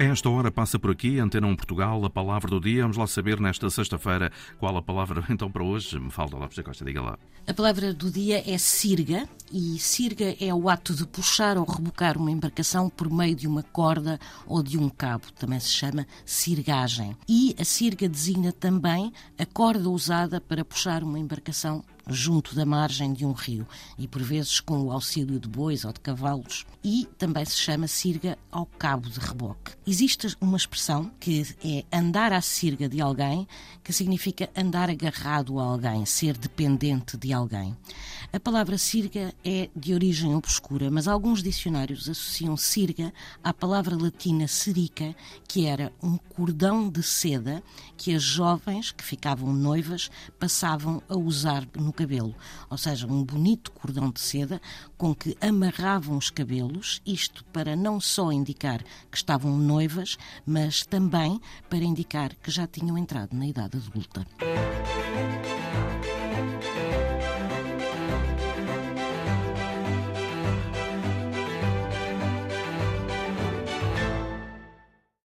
Esta hora passa por aqui, Antena 1 Portugal, a palavra do dia. Vamos lá saber nesta sexta-feira qual a palavra então para hoje. Me falta lá, José Costa, diga lá. A palavra do dia é sirga e sirga é o ato de puxar ou rebocar uma embarcação por meio de uma corda ou de um cabo. Também se chama sirgagem. E a sirga designa também a corda usada para puxar uma embarcação junto da margem de um rio e por vezes com o auxílio de bois ou de cavalos e também se chama sirga ao cabo de reboque. Existe uma expressão que é andar à sirga de alguém, que significa andar agarrado a alguém, ser dependente de alguém. A palavra sirga é de origem obscura, mas alguns dicionários associam sirga à palavra latina serica, que era um cordão de seda que as jovens que ficavam noivas passavam a usar no cabelo, ou seja, um bonito cordão de seda com que amarravam os cabelos, isto para não só indicar que estavam noivas, mas também para indicar que já tinham entrado na idade adulta.